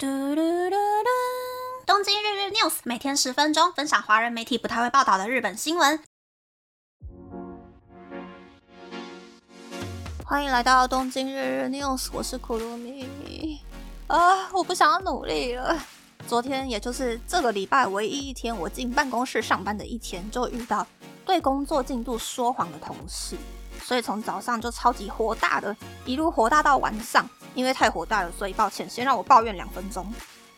嘟嘟嘟嘟！东京日日 news 每天十分钟，分享华人媒体不太会报道的日本新闻。欢迎来到东京日日 news，我是库鲁米。啊，我不想要努力了。昨天，也就是这个礼拜唯一一天我进办公室上班的一天，就遇到对工作进度说谎的同事，所以从早上就超级火大的，一路火大到晚上。因为太火大了，所以抱歉，先让我抱怨两分钟。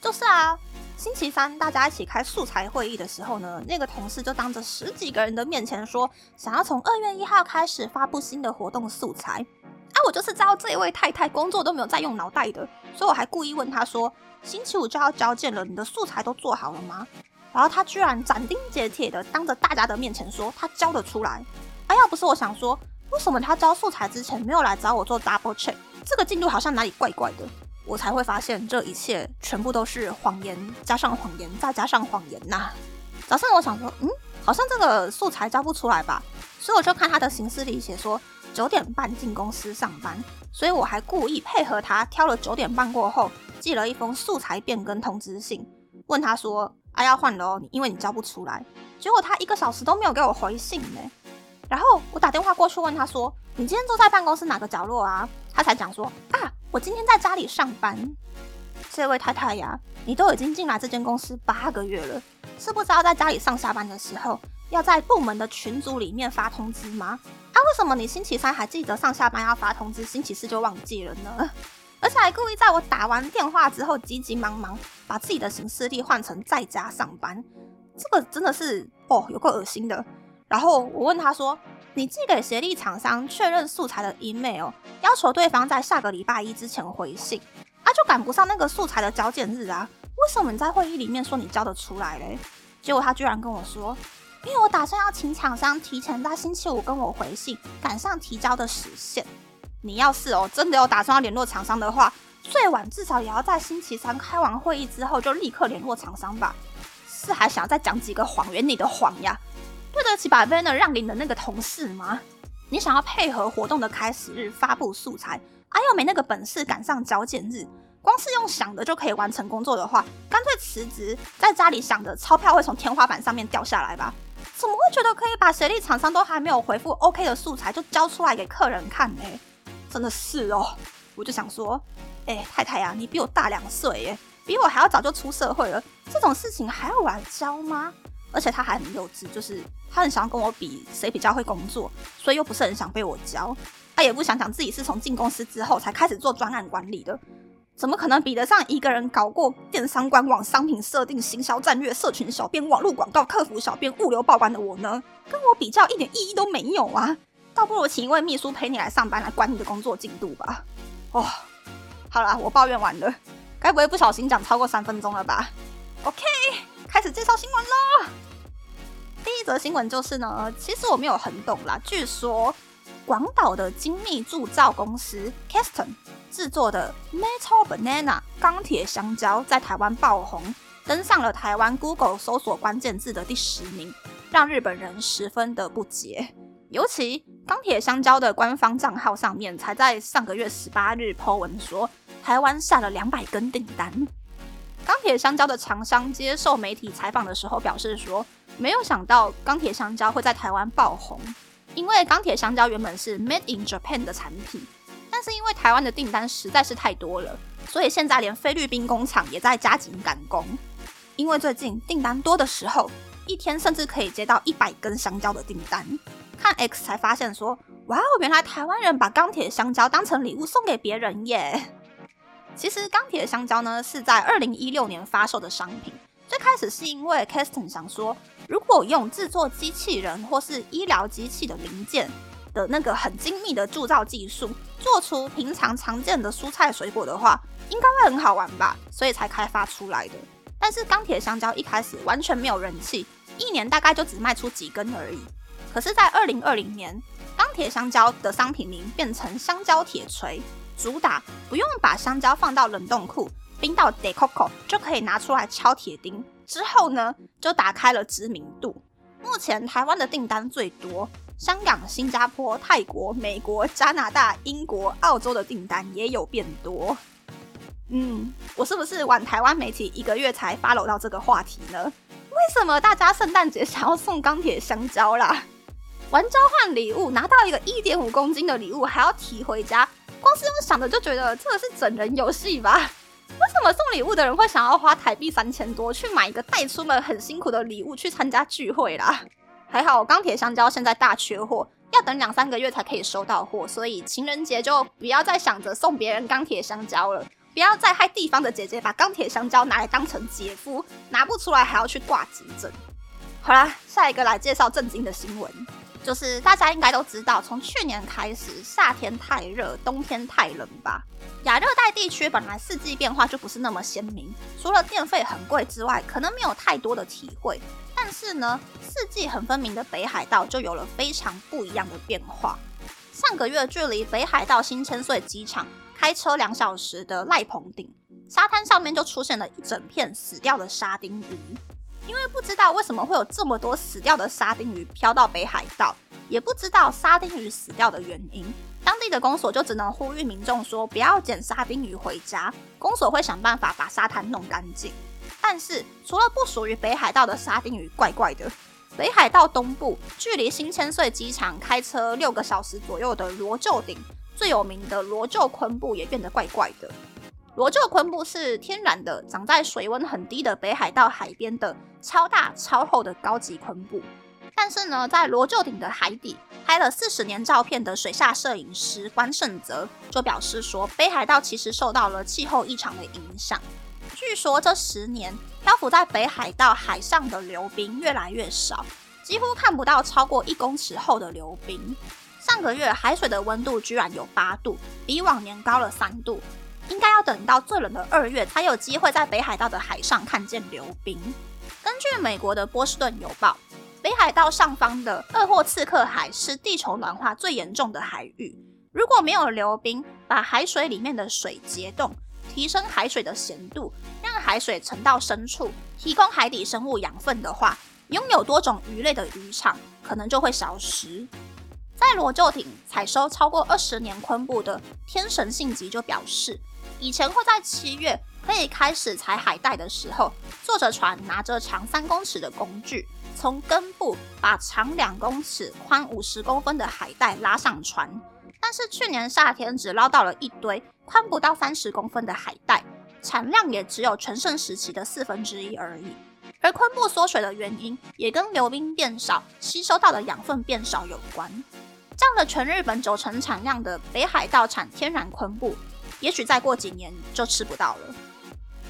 就是啊，星期三大家一起开素材会议的时候呢，那个同事就当着十几个人的面前说，想要从二月一号开始发布新的活动素材。啊，我就是知道这一位太太工作都没有在用脑袋的，所以我还故意问他说，星期五就要交件了，你的素材都做好了吗？然后他居然斩钉截铁的当着大家的面前说，他交得出来。哎，要不是我想说，为什么他交素材之前没有来找我做 double check？这个进度好像哪里怪怪的，我才会发现这一切全部都是谎言，加上谎言，再加上谎言呐。早上我想说，嗯，好像这个素材交不出来吧，所以我就看他的行事历写说九点半进公司上班，所以我还故意配合他，挑了九点半过后寄了一封素材变更通知信，问他说，啊要换了哦，因为你交不出来。结果他一个小时都没有给我回信呢。然后我打电话过去问他说，你今天坐在办公室哪个角落啊？他才讲说啊，我今天在家里上班。这位太太呀，你都已经进来这间公司八个月了，是不知道在家里上下班的时候要在部门的群组里面发通知吗？啊，为什么你星期三还记得上下班要发通知，星期四就忘记了呢？而且还故意在我打完电话之后急急忙忙把自己的行事历换成在家上班，这个真的是哦，有够恶心的。然后我问他说。你寄给协力厂商确认素材的 email，要求对方在下个礼拜一之前回信，啊，就赶不上那个素材的交件日啊？为什么你在会议里面说你交得出来嘞？结果他居然跟我说，因为我打算要请厂商提前在星期五跟我回信，赶上提交的时限。你要是哦真的有打算要联络厂商的话，最晚至少也要在星期三开完会议之后就立刻联络厂商吧？是还想再讲几个谎圆你的谎呀？对得起把 Venner 让给你的那个同事吗？你想要配合活动的开始日发布素材，啊又没那个本事赶上交件日，光是用想的就可以完成工作的话，干脆辞职，在家里想着钞票会从天花板上面掉下来吧？怎么会觉得可以把实力厂商都还没有回复 OK 的素材就交出来给客人看呢？真的是哦，我就想说，哎太太呀，你比我大两岁耶，比我还要早就出社会了，这种事情还要我来教吗？而且他还很幼稚，就是他很想要跟我比谁比较会工作，所以又不是很想被我教。他也不想想自己是从进公司之后才开始做专案管理的，怎么可能比得上一个人搞过电商官网、商品设定、行销战略、社群小编、网络广告、客服小编、物流报关的我呢？跟我比较一点意义都没有啊！倒不如请一位秘书陪你来上班，来管你的工作进度吧。哦，好了，我抱怨完了，该不会不小心讲超过三分钟了吧？OK。开始介绍新闻喽。第一则新闻就是呢，其实我没有很懂啦。据说广岛的精密铸造公司 Keston 制作的 Metal Banana 钢铁香蕉在台湾爆红，登上了台湾 Google 搜索关键字的第十名，让日本人十分的不解。尤其钢铁香蕉的官方账号上面，才在上个月十八日 po 文说，台湾下了两百根订单。钢铁香蕉的厂商接受媒体采访的时候表示说，没有想到钢铁香蕉会在台湾爆红，因为钢铁香蕉原本是 Made in Japan 的产品，但是因为台湾的订单实在是太多了，所以现在连菲律宾工厂也在加紧赶工。因为最近订单多的时候，一天甚至可以接到一百根香蕉的订单。看 X 才发现说，哇哦，原来台湾人把钢铁香蕉当成礼物送给别人耶。其实钢铁香蕉呢是在二零一六年发售的商品。最开始是因为 Keston 想说，如果用制作机器人或是医疗机器的零件的那个很精密的铸造技术，做出平常常见的蔬菜水果的话，应该会很好玩吧，所以才开发出来的。但是钢铁香蕉一开始完全没有人气，一年大概就只卖出几根而已。可是，在二零二零年，钢铁香蕉的商品名变成香蕉铁锤。主打不用把香蕉放到冷冻库冰到 decoco 就可以拿出来敲铁钉，之后呢就打开了知名度。目前台湾的订单最多，香港、新加坡、泰国、美国、加拿大、英国、澳洲的订单也有变多。嗯，我是不是晚台湾媒体一个月才 follow 到这个话题呢？为什么大家圣诞节想要送钢铁香蕉啦？玩交换礼物拿到一个一点五公斤的礼物还要提回家，光是用想的就觉得这个是整人游戏吧？为什么送礼物的人会想要花台币三千多去买一个带出门很辛苦的礼物去参加聚会啦？还好钢铁香蕉现在大缺货。要等两三个月才可以收到货，所以情人节就不要再想着送别人钢铁香蕉了，不要再害地方的姐姐把钢铁香蕉拿来当成姐夫，拿不出来还要去挂急诊。好啦，下一个来介绍震惊的新闻，就是大家应该都知道，从去年开始夏天太热，冬天太冷吧？亚热带地区本来四季变化就不是那么鲜明，除了电费很贵之外，可能没有太多的体会。但是呢，四季很分明的北海道就有了非常不一样的变化。上个月，距离北海道新千岁机场开车两小时的赖棚顶沙滩上面就出现了一整片死掉的沙丁鱼。因为不知道为什么会有这么多死掉的沙丁鱼飘到北海道，也不知道沙丁鱼死掉的原因，当地的公所就只能呼吁民众说不要捡沙丁鱼回家，公所会想办法把沙滩弄干净。但是，除了不属于北海道的沙丁鱼怪怪的，北海道东部距离新千岁机场开车六个小时左右的罗臼顶最有名的罗臼昆布也变得怪怪的。罗臼昆布是天然的，长在水温很低的北海道海边的超大超厚的高级昆布。但是呢，在罗臼顶的海底拍了四十年照片的水下摄影师关胜泽就表示说，北海道其实受到了气候异常的影响。据说这十年漂浮在北海道海上的流冰越来越少，几乎看不到超过一公尺厚的流冰。上个月海水的温度居然有八度，比往年高了三度。应该要等到最冷的二月才有机会在北海道的海上看见流冰。根据美国的波士顿邮报，北海道上方的鄂霍次克海是地球暖化最严重的海域。如果没有流冰，把海水里面的水结冻。提升海水的咸度，让海水沉到深处，提供海底生物养分的话，拥有多种鱼类的渔场可能就会消失。在罗臼町采收超过二十年昆布的天神信吉就表示，以前会在七月可以开始采海带的时候，坐着船，拿着长三公尺的工具，从根部把长两公尺、宽五十公分的海带拉上船。但是去年夏天只捞到了一堆宽不到三十公分的海带，产量也只有全盛时期的四分之一而已。而昆布缩水的原因也跟流冰变少、吸收到的养分变少有关。这样的全日本九成产量的北海道产天然昆布，也许再过几年就吃不到了。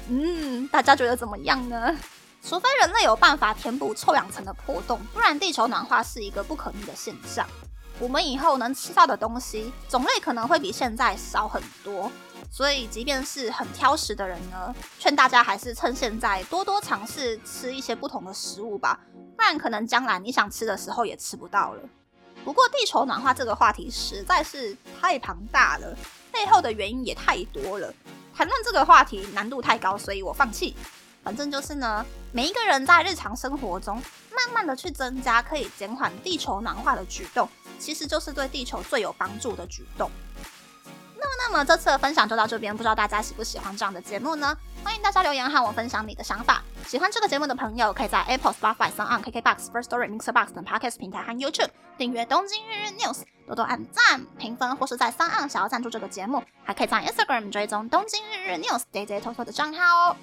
嗯，大家觉得怎么样呢？除非人类有办法填补臭氧层的破洞，不然地球暖化是一个不可逆的现象。我们以后能吃到的东西种类可能会比现在少很多，所以即便是很挑食的人呢，劝大家还是趁现在多多尝试吃一些不同的食物吧，不然可能将来你想吃的时候也吃不到了。不过地球暖化这个话题实在是太庞大了，背后的原因也太多了，谈论这个话题难度太高，所以我放弃。反正就是呢，每一个人在日常生活中慢慢的去增加可以减缓地球暖化的举动。其实就是对地球最有帮助的举动。那么，那么这次的分享就到这边，不知道大家喜不喜欢这样的节目呢？欢迎大家留言和我分享你的想法。喜欢这个节目的朋友，可以在 Apple、Spotify、s o n KKBox、First Story、Mixer Box 等 Podcast 平台和 YouTube 订阅《东京日日 News》，多多按赞、评分，或是在 s o n 想要赞助这个节目，还可以在 Instagram 追踪《东京日日 News》DJ 偷偷的账号哦。